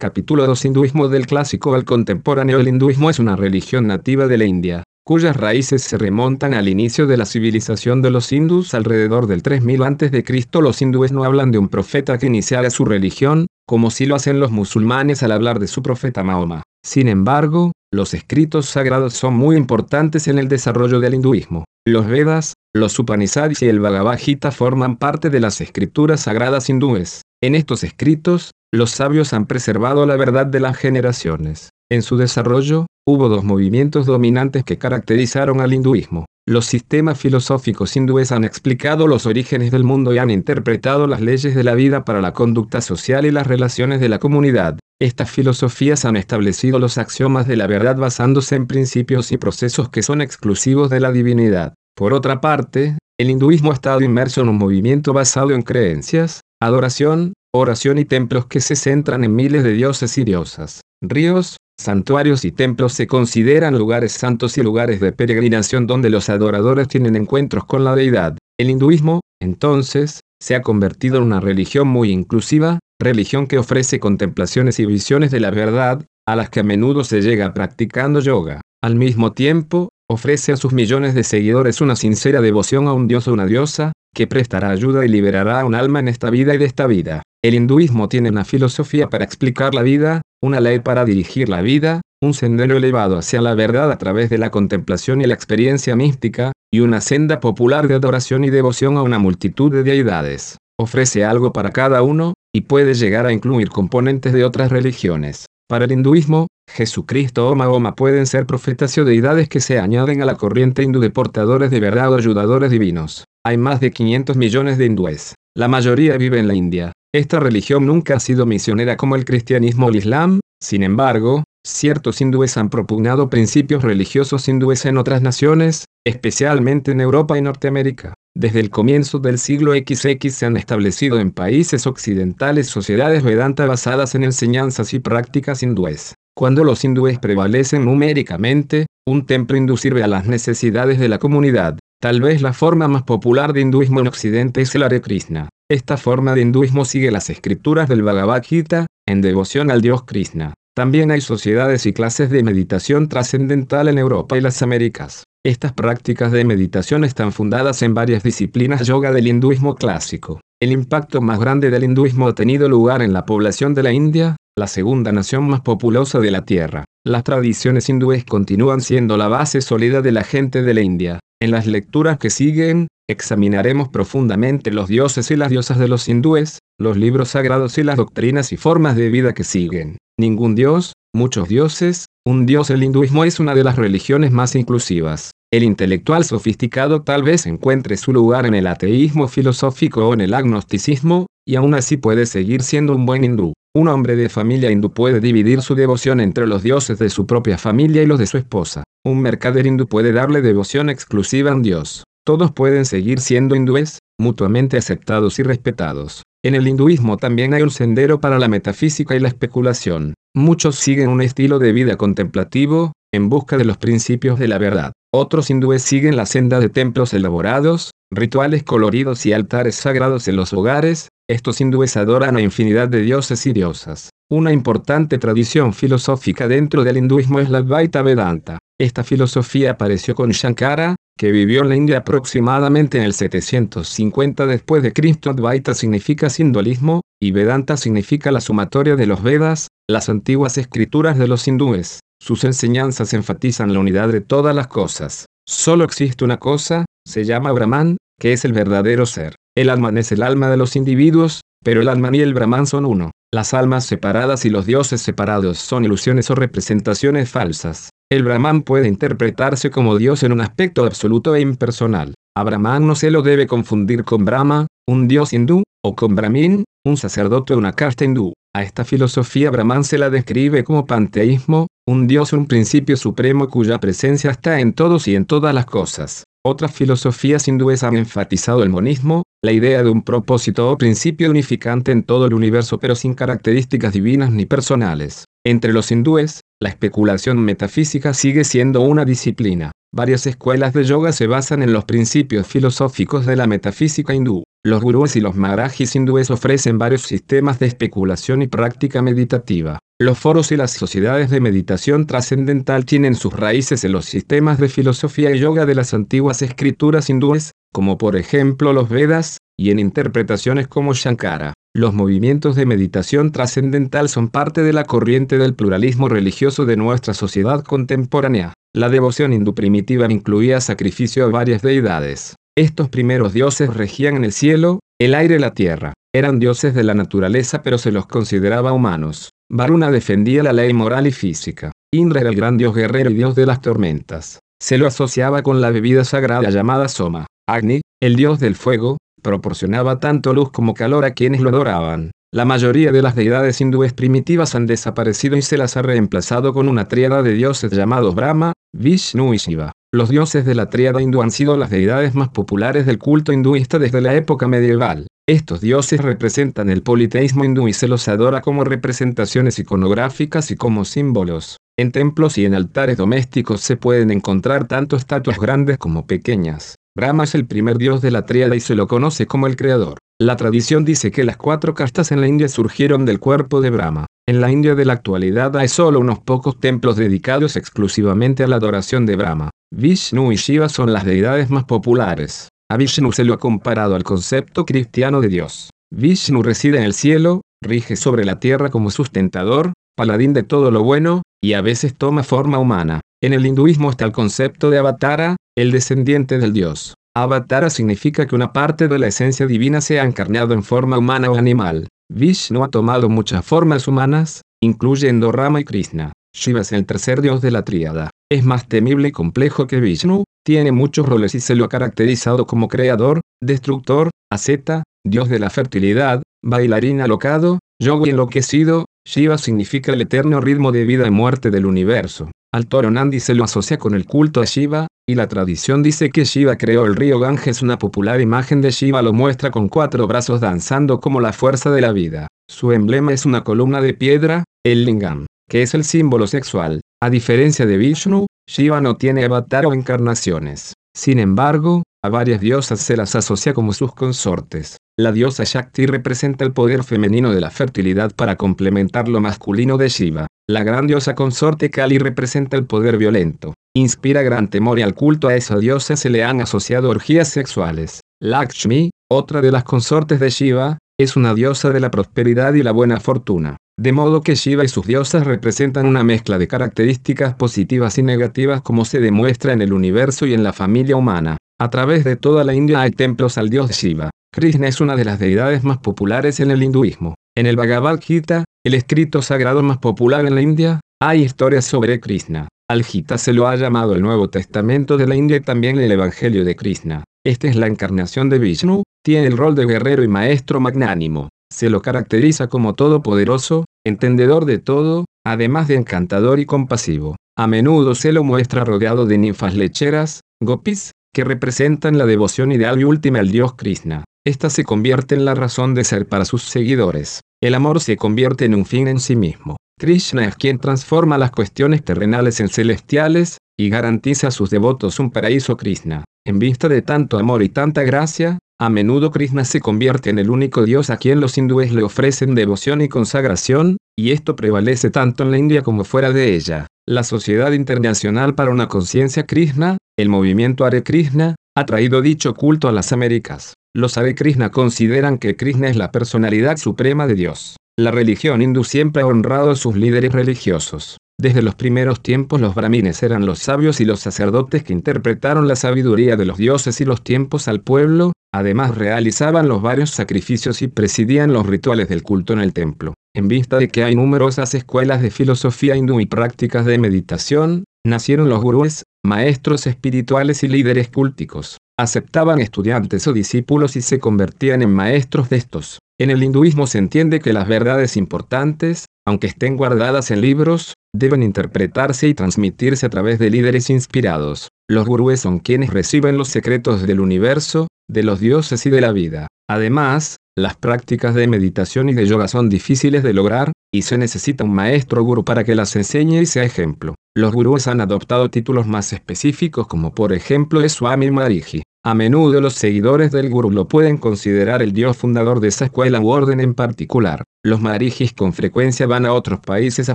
Capítulo 2 Hinduismo del clásico al contemporáneo El hinduismo es una religión nativa de la India, cuyas raíces se remontan al inicio de la civilización de los hindús alrededor del 3000 a.C. Los hindúes no hablan de un profeta que iniciara su religión, como si lo hacen los musulmanes al hablar de su profeta Mahoma. Sin embargo, los escritos sagrados son muy importantes en el desarrollo del hinduismo. Los Vedas, los Upanishads y el Bhagavad Gita forman parte de las escrituras sagradas hindúes. En estos escritos, los sabios han preservado la verdad de las generaciones. En su desarrollo, hubo dos movimientos dominantes que caracterizaron al hinduismo. Los sistemas filosóficos hindúes han explicado los orígenes del mundo y han interpretado las leyes de la vida para la conducta social y las relaciones de la comunidad. Estas filosofías han establecido los axiomas de la verdad basándose en principios y procesos que son exclusivos de la divinidad. Por otra parte, el hinduismo ha estado inmerso en un movimiento basado en creencias, adoración, oración y templos que se centran en miles de dioses y diosas. Ríos, santuarios y templos se consideran lugares santos y lugares de peregrinación donde los adoradores tienen encuentros con la deidad. El hinduismo, entonces, se ha convertido en una religión muy inclusiva, religión que ofrece contemplaciones y visiones de la verdad, a las que a menudo se llega practicando yoga. Al mismo tiempo, ofrece a sus millones de seguidores una sincera devoción a un dios o una diosa, que prestará ayuda y liberará a un alma en esta vida y de esta vida. El hinduismo tiene una filosofía para explicar la vida, una ley para dirigir la vida, un sendero elevado hacia la verdad a través de la contemplación y la experiencia mística, y una senda popular de adoración y devoción a una multitud de deidades. Ofrece algo para cada uno, y puede llegar a incluir componentes de otras religiones. Para el hinduismo, Jesucristo o Mahoma pueden ser profetas o deidades que se añaden a la corriente hindú de portadores de verdad o ayudadores divinos. Hay más de 500 millones de hindúes. La mayoría vive en la India. Esta religión nunca ha sido misionera como el cristianismo o el islam, sin embargo, ciertos hindúes han propugnado principios religiosos hindúes en otras naciones, especialmente en Europa y Norteamérica. Desde el comienzo del siglo XX se han establecido en países occidentales sociedades Vedanta basadas en enseñanzas y prácticas hindúes. Cuando los hindúes prevalecen numéricamente, un templo hindú sirve a las necesidades de la comunidad. Tal vez la forma más popular de hinduismo en Occidente es el Hare Krishna. Esta forma de hinduismo sigue las escrituras del Bhagavad Gita, en devoción al dios Krishna. También hay sociedades y clases de meditación trascendental en Europa y las Américas. Estas prácticas de meditación están fundadas en varias disciplinas yoga del hinduismo clásico. El impacto más grande del hinduismo ha tenido lugar en la población de la India, la segunda nación más populosa de la Tierra. Las tradiciones hindúes continúan siendo la base sólida de la gente de la India. En las lecturas que siguen, examinaremos profundamente los dioses y las diosas de los hindúes, los libros sagrados y las doctrinas y formas de vida que siguen. Ningún dios, muchos dioses, un dios el hinduismo es una de las religiones más inclusivas. El intelectual sofisticado tal vez encuentre su lugar en el ateísmo filosófico o en el agnosticismo, y aún así puede seguir siendo un buen hindú. Un hombre de familia hindú puede dividir su devoción entre los dioses de su propia familia y los de su esposa. Un mercader hindú puede darle devoción exclusiva a dios. Todos pueden seguir siendo hindúes, mutuamente aceptados y respetados. En el hinduismo también hay un sendero para la metafísica y la especulación. Muchos siguen un estilo de vida contemplativo, en busca de los principios de la verdad. Otros hindúes siguen la senda de templos elaborados, rituales coloridos y altares sagrados en los hogares. Estos hindúes adoran a infinidad de dioses y diosas. Una importante tradición filosófica dentro del hinduismo es la Advaita Vedanta. Esta filosofía apareció con Shankara, que vivió en la India aproximadamente en el 750 después de Cristo. Advaita significa simbolismo, y Vedanta significa la sumatoria de los Vedas, las antiguas escrituras de los hindúes. Sus enseñanzas enfatizan la unidad de todas las cosas. Solo existe una cosa, se llama Brahman, que es el verdadero ser. El alma es el alma de los individuos, pero el alma y el Brahman son uno. Las almas separadas y los dioses separados son ilusiones o representaciones falsas. El Brahman puede interpretarse como Dios en un aspecto absoluto e impersonal. A Brahman no se lo debe confundir con Brahma, un dios hindú, o con Brahmin, un sacerdote de una casta hindú. A esta filosofía Brahman se la describe como panteísmo, un dios un principio supremo cuya presencia está en todos y en todas las cosas. Otras filosofías hindúes han enfatizado el monismo, la idea de un propósito o principio unificante en todo el universo pero sin características divinas ni personales. Entre los hindúes, la especulación metafísica sigue siendo una disciplina. Varias escuelas de yoga se basan en los principios filosóficos de la metafísica hindú. los gurúes y los maharajis hindúes ofrecen varios sistemas de especulación y práctica meditativa. Los foros y las sociedades de meditación trascendental tienen sus raíces en los sistemas de filosofía y yoga de las antiguas escrituras hindúes, como por ejemplo los Vedas, y en interpretaciones como Shankara. Los movimientos de meditación trascendental son parte de la corriente del pluralismo religioso de nuestra sociedad contemporánea. La devoción hindú primitiva incluía sacrificio a varias deidades. Estos primeros dioses regían el cielo, el aire y la tierra. Eran dioses de la naturaleza pero se los consideraba humanos. Varuna defendía la ley moral y física. Indra era el gran dios guerrero y dios de las tormentas. Se lo asociaba con la bebida sagrada llamada Soma. Agni, el dios del fuego, proporcionaba tanto luz como calor a quienes lo adoraban. La mayoría de las deidades hindúes primitivas han desaparecido y se las ha reemplazado con una tríada de dioses llamados Brahma, Vishnu y Shiva. Los dioses de la tríada hindú han sido las deidades más populares del culto hinduista desde la época medieval. Estos dioses representan el politeísmo hindú y se los adora como representaciones iconográficas y como símbolos. En templos y en altares domésticos se pueden encontrar tanto estatuas grandes como pequeñas. Brahma es el primer dios de la tríada y se lo conoce como el creador. La tradición dice que las cuatro castas en la India surgieron del cuerpo de Brahma. En la India de la actualidad hay solo unos pocos templos dedicados exclusivamente a la adoración de Brahma. Vishnu y Shiva son las deidades más populares. A Vishnu se lo ha comparado al concepto cristiano de Dios. Vishnu reside en el cielo, rige sobre la tierra como sustentador, paladín de todo lo bueno, y a veces toma forma humana. En el hinduismo está el concepto de avatara, el descendiente del dios. Avatara significa que una parte de la esencia divina se ha encarnado en forma humana o animal. Vishnu ha tomado muchas formas humanas, incluyendo Rama y Krishna. Shiva es el tercer dios de la tríada. Es más temible y complejo que Vishnu, tiene muchos roles y se lo ha caracterizado como creador, destructor, asceta, dios de la fertilidad, bailarín alocado, yogi enloquecido, Shiva significa el eterno ritmo de vida y muerte del universo. Al toro Nandi se lo asocia con el culto a Shiva, y la tradición dice que Shiva creó el río Ganges. Una popular imagen de Shiva lo muestra con cuatro brazos danzando como la fuerza de la vida. Su emblema es una columna de piedra, el lingam que es el símbolo sexual. A diferencia de Vishnu, Shiva no tiene avatar o encarnaciones. Sin embargo, a varias diosas se las asocia como sus consortes. La diosa Shakti representa el poder femenino de la fertilidad para complementar lo masculino de Shiva. La gran diosa consorte Kali representa el poder violento. Inspira gran temor y al culto a esa diosa se le han asociado orgías sexuales. Lakshmi, otra de las consortes de Shiva, es una diosa de la prosperidad y la buena fortuna. De modo que Shiva y sus diosas representan una mezcla de características positivas y negativas como se demuestra en el universo y en la familia humana. A través de toda la India hay templos al dios Shiva. Krishna es una de las deidades más populares en el hinduismo. En el Bhagavad Gita, el escrito sagrado más popular en la India, hay historias sobre Krishna. Al Gita se lo ha llamado el Nuevo Testamento de la India y también el Evangelio de Krishna. Esta es la encarnación de Vishnu, tiene el rol de guerrero y maestro magnánimo. Se lo caracteriza como todopoderoso, entendedor de todo, además de encantador y compasivo. A menudo se lo muestra rodeado de ninfas lecheras, gopis, que representan la devoción ideal y última al dios Krishna. Esta se convierte en la razón de ser para sus seguidores. El amor se convierte en un fin en sí mismo. Krishna es quien transforma las cuestiones terrenales en celestiales, y garantiza a sus devotos un paraíso Krishna. En vista de tanto amor y tanta gracia, a menudo Krishna se convierte en el único dios a quien los hindúes le ofrecen devoción y consagración, y esto prevalece tanto en la India como fuera de ella. La Sociedad Internacional para una Conciencia Krishna, el movimiento Hare Krishna, ha traído dicho culto a las Américas. Los Hare Krishna consideran que Krishna es la personalidad suprema de Dios. La religión hindú siempre ha honrado a sus líderes religiosos. Desde los primeros tiempos los brahmines eran los sabios y los sacerdotes que interpretaron la sabiduría de los dioses y los tiempos al pueblo, además realizaban los varios sacrificios y presidían los rituales del culto en el templo. En vista de que hay numerosas escuelas de filosofía hindú y prácticas de meditación, nacieron los gurúes, maestros espirituales y líderes cúlticos. Aceptaban estudiantes o discípulos y se convertían en maestros de estos. En el hinduismo se entiende que las verdades importantes, aunque estén guardadas en libros, deben interpretarse y transmitirse a través de líderes inspirados. Los gurúes son quienes reciben los secretos del universo, de los dioses y de la vida. Además, Las prácticas de meditación y de yoga son difíciles de lograr, y se necesita un maestro gurú para que las enseñe y sea ejemplo. Los gurús han adoptado títulos más específicos como por ejemplo es Swami Mariji. A menudo los seguidores del gurú lo pueden considerar el dios fundador de esa escuela u orden en particular. Los marijis con frecuencia van a otros países a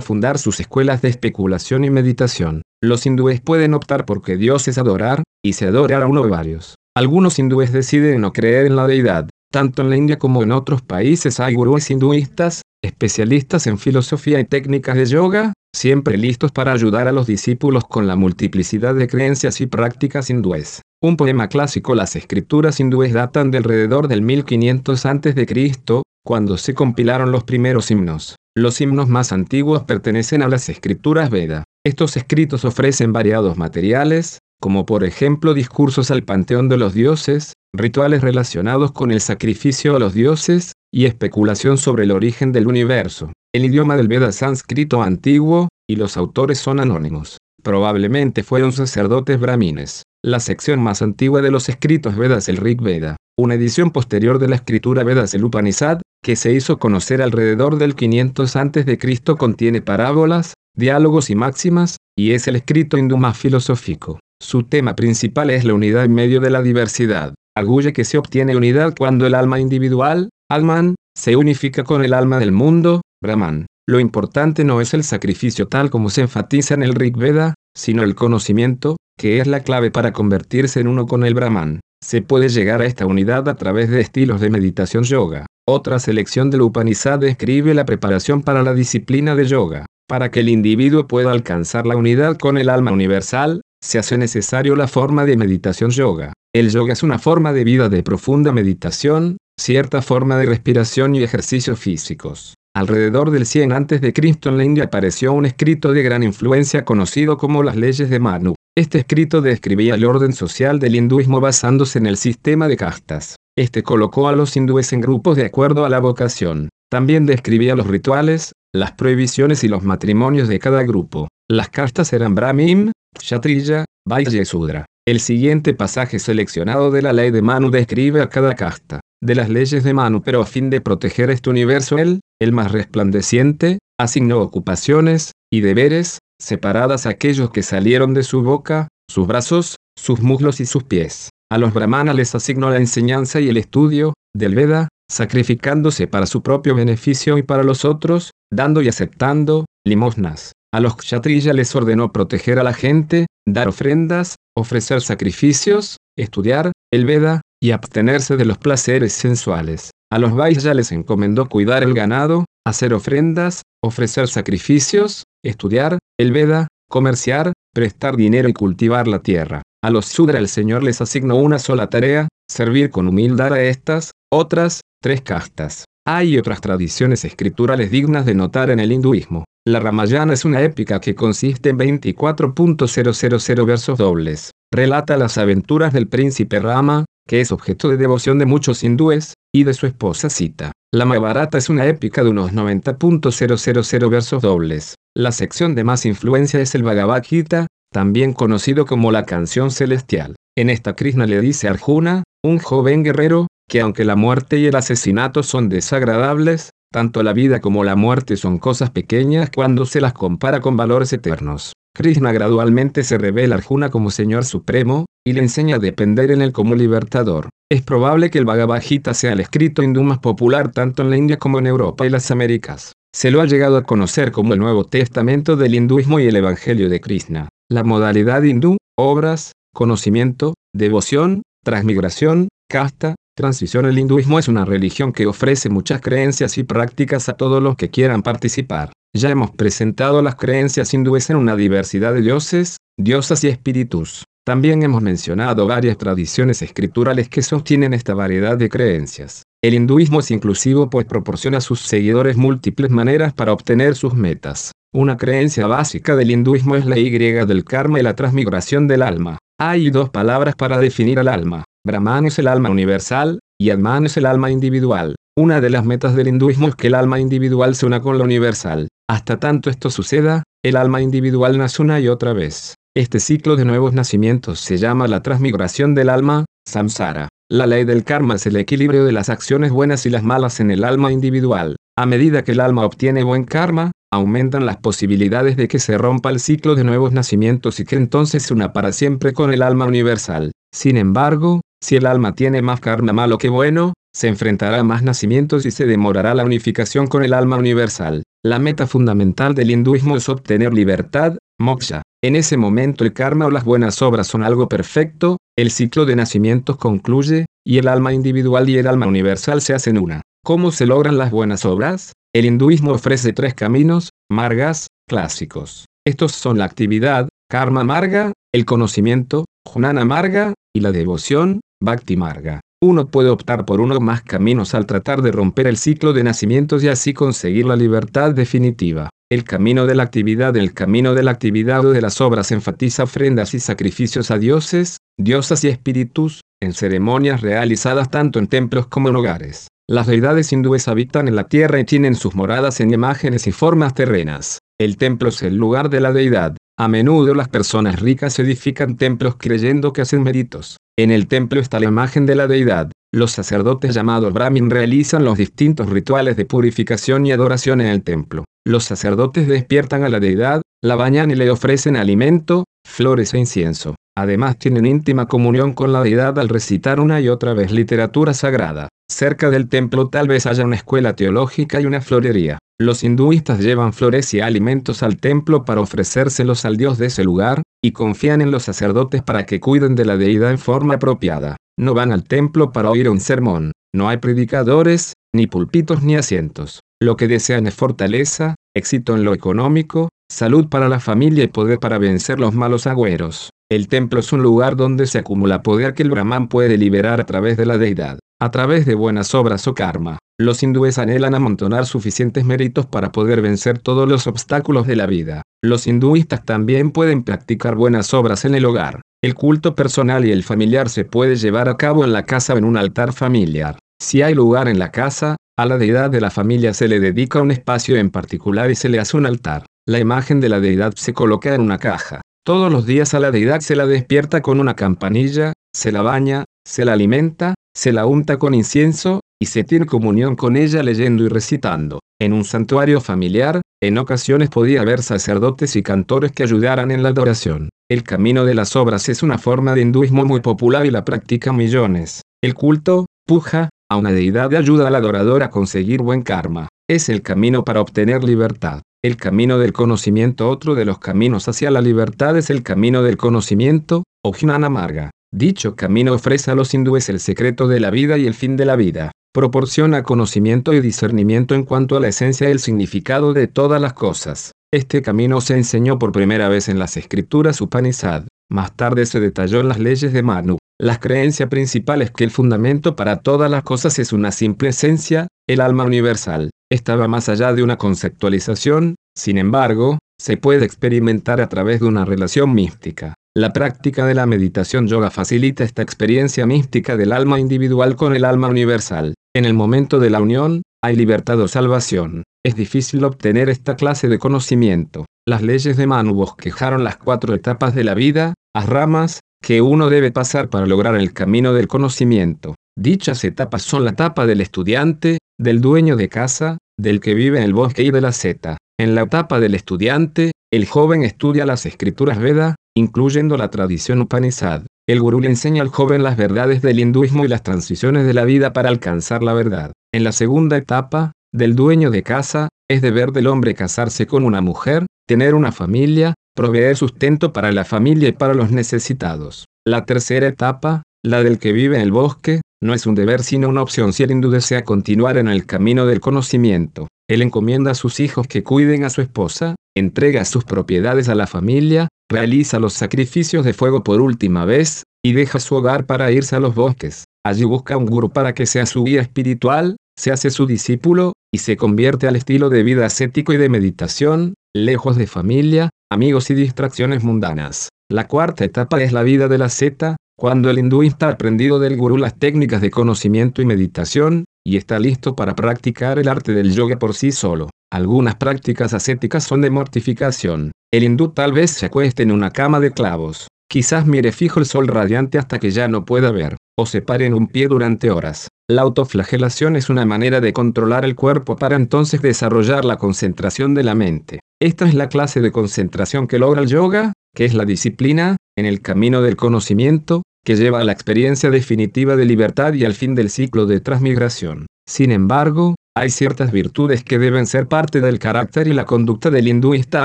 fundar sus escuelas de especulación y meditación. Los hindúes pueden optar por que Dios es adorar, y se adorar a uno o varios. Algunos hindúes deciden no creer en la deidad. Tanto en la India como en otros países hay gurúes hinduistas, especialistas en filosofía y técnicas de yoga, siempre listos para ayudar a los discípulos con la multiplicidad de creencias y prácticas hindúes. Un poema clásico Las escrituras hindúes datan de alrededor del 1500 a.C., cuando se compilaron los primeros himnos. Los himnos más antiguos pertenecen a las escrituras Veda. Estos escritos ofrecen variados materiales, como por ejemplo discursos al panteón de los dioses, rituales relacionados con el sacrificio a los dioses, y especulación sobre el origen del universo. El idioma del Veda sánscrito antiguo, y los autores son anónimos. Probablemente fueron sacerdotes brahmines. La sección más antigua de los escritos Vedas el Rig Veda. Una edición posterior de la escritura Vedas el Upanishad, que se hizo conocer alrededor del 500 a.C. contiene parábolas, diálogos y máximas, y es el escrito hindú más filosófico. Su tema principal es la unidad en medio de la diversidad. Arguye que se obtiene unidad cuando el alma individual, Alman, se unifica con el alma del mundo, Brahman. Lo importante no es el sacrificio tal como se enfatiza en el Rig Veda, sino el conocimiento, que es la clave para convertirse en uno con el Brahman. Se puede llegar a esta unidad a través de estilos de meditación yoga. Otra selección del Upanishad describe la preparación para la disciplina de yoga. Para que el individuo pueda alcanzar la unidad con el alma universal, se hace necesario la forma de meditación yoga. El yoga es una forma de vida de profunda meditación, cierta forma de respiración y ejercicios físicos. Alrededor del 100 a.C. en la India apareció un escrito de gran influencia conocido como las leyes de Manu. Este escrito describía el orden social del hinduismo basándose en el sistema de castas. Este colocó a los hindúes en grupos de acuerdo a la vocación. También describía los rituales, las prohibiciones y los matrimonios de cada grupo. Las castas eran Brahmin, Kshatriya, Vaishya y Sudra. El siguiente pasaje seleccionado de la ley de Manu describe a cada casta de las leyes de Manu, pero a fin de proteger este universo él, el más resplandeciente, asignó ocupaciones y deberes separadas a aquellos que salieron de su boca, sus brazos, sus muslos y sus pies. A los brahmanas les asignó la enseñanza y el estudio del Veda, sacrificándose para su propio beneficio y para los otros, dando y aceptando limosnas. A los kshatriyas les ordenó proteger a la gente, dar ofrendas, ofrecer sacrificios, estudiar el Veda, y abstenerse de los placeres sensuales. A los Vaishya les encomendó cuidar el ganado, hacer ofrendas, ofrecer sacrificios, estudiar el Veda, comerciar, prestar dinero y cultivar la tierra. A los Sudra el Señor les asignó una sola tarea, servir con humildad a estas, otras, tres castas. Hay otras tradiciones escriturales dignas de notar en el hinduismo. La Ramayana es una épica que consiste en 24.000 versos dobles. Relata las aventuras del príncipe Rama, que es objeto de devoción de muchos hindúes, y de su esposa Sita. La Mahabharata es una épica de unos 90.000 versos dobles. La sección de más influencia es el Bhagavad Gita, también conocido como la canción celestial. En esta Krishna le dice a Arjuna, un joven guerrero, que aunque la muerte y el asesinato son desagradables, tanto la vida como la muerte son cosas pequeñas cuando se las compara con valores eternos. Krishna gradualmente se revela Arjuna como Señor Supremo, y le enseña a depender en él como libertador. Es probable que el Bhagavad Gita sea el escrito hindú más popular tanto en la India como en Europa y las Américas. Se lo ha llegado a conocer como el Nuevo Testamento del hinduismo y el Evangelio de Krishna. La modalidad hindú, obras, conocimiento, devoción, transmigración, casta, transición. El hinduismo es una religión que ofrece muchas creencias y prácticas a todos los que quieran participar. Ya hemos presentado las creencias hindúes en una diversidad de dioses, diosas y espíritus. También hemos mencionado varias tradiciones escriturales que sostienen esta variedad de creencias. El hinduismo es inclusivo pues proporciona a sus seguidores múltiples maneras para obtener sus metas. Una creencia básica del hinduismo es la Y del karma y la transmigración del alma. Hay dos palabras para definir al alma. Brahman es el alma universal, y Atman es el alma individual. Una de las metas del hinduismo es que el alma individual se una con la universal. Hasta tanto esto suceda, el alma individual nace una y otra vez. Este ciclo de nuevos nacimientos se llama la transmigración del alma, samsara. La ley del karma es el equilibrio de las acciones buenas y las malas en el alma individual. A medida que el alma obtiene buen karma, aumentan las posibilidades de que se rompa el ciclo de nuevos nacimientos y que entonces se una para siempre con el alma universal. Sin embargo, si el alma tiene más karma malo que bueno, se enfrentará a más nacimientos y se demorará la unificación con el alma universal. La meta fundamental del hinduismo es obtener libertad, moksha. En ese momento el karma o las buenas obras son algo perfecto, el ciclo de nacimientos concluye, y el alma individual y el alma universal se hacen una. ¿Cómo se logran las buenas obras? El hinduismo ofrece tres caminos, margas, clásicos. Estos son la actividad, karma marga, el conocimiento, jnana marga, y la devoción, bhakti marga. Uno puede optar por uno o más caminos al tratar de romper el ciclo de nacimientos y así conseguir la libertad definitiva. El camino de la actividad El camino de la actividad o de las obras enfatiza ofrendas y sacrificios a dioses, diosas y espíritus, en ceremonias realizadas tanto en templos como en hogares. Las deidades hindúes habitan en la tierra y tienen sus moradas en imágenes y formas terrenas. El templo es el lugar de la deidad. A menudo las personas ricas edifican templos creyendo que hacen méritos. En el templo está la imagen de la deidad. Los sacerdotes llamados Brahmin realizan los distintos rituales de purificación y adoración en el templo. Los sacerdotes despiertan a la deidad, la bañan y le ofrecen alimento, flores e incienso. Además tienen íntima comunión con la deidad al recitar una y otra vez literatura sagrada. Cerca del templo tal vez haya una escuela teológica y una florería. Los hinduistas llevan flores y alimentos al templo para ofrecérselos al dios de ese lugar, y confían en los sacerdotes para que cuiden de la deidad en forma apropiada. No van al templo para oír un sermón. No hay predicadores, ni pulpitos ni asientos. Lo que desean es fortaleza, éxito en lo económico, salud para la familia y poder para vencer los malos agüeros. El templo es un lugar donde se acumula poder que el Brahman puede liberar a través de la deidad, a través de buenas obras o karma. Los hindúes anhelan amontonar suficientes méritos para poder vencer todos los obstáculos de la vida. Los hinduistas también pueden practicar buenas obras en el hogar. El culto personal y el familiar se puede llevar a cabo en la casa o en un altar familiar. Si hay lugar en la casa, a la deidad de la familia se le dedica un espacio en particular y se le hace un altar. La imagen de la deidad se coloca en una caja. Todos los días a la deidad se la despierta con una campanilla, se la baña, se la alimenta, se la unta con incienso, y se tiene comunión con ella leyendo y recitando. En un santuario familiar, en ocasiones podía haber sacerdotes y cantores que ayudaran en la adoración. El camino de las obras es una forma de hinduismo muy popular y la practican millones. El culto, puja, a una deidad ayuda al adorador a conseguir buen karma. Es el camino para obtener libertad. El camino del conocimiento Otro de los caminos hacia la libertad es el camino del conocimiento, o Jnana Marga. Dicho camino ofrece a los hindúes el secreto de la vida y el fin de la vida proporciona conocimiento y discernimiento en cuanto a la esencia y el significado de todas las cosas. Este camino se enseñó por primera vez en las escrituras Upanishad, más tarde se detalló en las leyes de Manu. La creencia principal es que el fundamento para todas las cosas es una simple esencia, el alma universal. Estaba más allá de una conceptualización, sin embargo, se puede experimentar a través de una relación mística. La práctica de la meditación yoga facilita esta experiencia mística del alma individual con el alma universal. En el momento de la unión, hay libertad o salvación. Es difícil obtener esta clase de conocimiento. Las leyes de Manu bosquejaron las cuatro etapas de la vida, las ramas, que uno debe pasar para lograr el camino del conocimiento. Dichas etapas son la etapa del estudiante, del dueño de casa, del que vive en el bosque y de la seta. En la etapa del estudiante, el joven estudia las escrituras Veda, incluyendo la tradición Upanishad. El gurú le enseña al joven las verdades del hinduismo y las transiciones de la vida para alcanzar la verdad. En la segunda etapa, del dueño de casa, es deber del hombre casarse con una mujer, tener una familia, proveer sustento para la familia y para los necesitados. La tercera etapa, la del que vive en el bosque, no es un deber sino una opción si el hindú desea continuar en el camino del conocimiento. Él encomienda a sus hijos que cuiden a su esposa, entrega sus propiedades a la familia, realiza los sacrificios de fuego por última vez, y deja su hogar para irse a los bosques. Allí busca un gurú para que sea su guía espiritual, se hace su discípulo, y se convierte al estilo de vida ascético y de meditación, lejos de familia, amigos y distracciones mundanas. La cuarta etapa es la vida de la zeta, cuando el hinduista ha aprendido del gurú las técnicas de conocimiento y meditación, y está listo para practicar el arte del yoga por sí solo. Algunas prácticas ascéticas son de mortificación. El hindú tal vez se acueste en una cama de clavos. Quizás mire fijo el sol radiante hasta que ya no pueda ver, o se pare en un pie durante horas. La autoflagelación es una manera de controlar el cuerpo para entonces desarrollar la concentración de la mente. Esta es la clase de concentración que logra el yoga, que es la disciplina, en el camino del conocimiento, que lleva a la experiencia definitiva de libertad y al fin del ciclo de transmigración. Sin embargo, hay ciertas virtudes que deben ser parte del carácter y la conducta del hinduista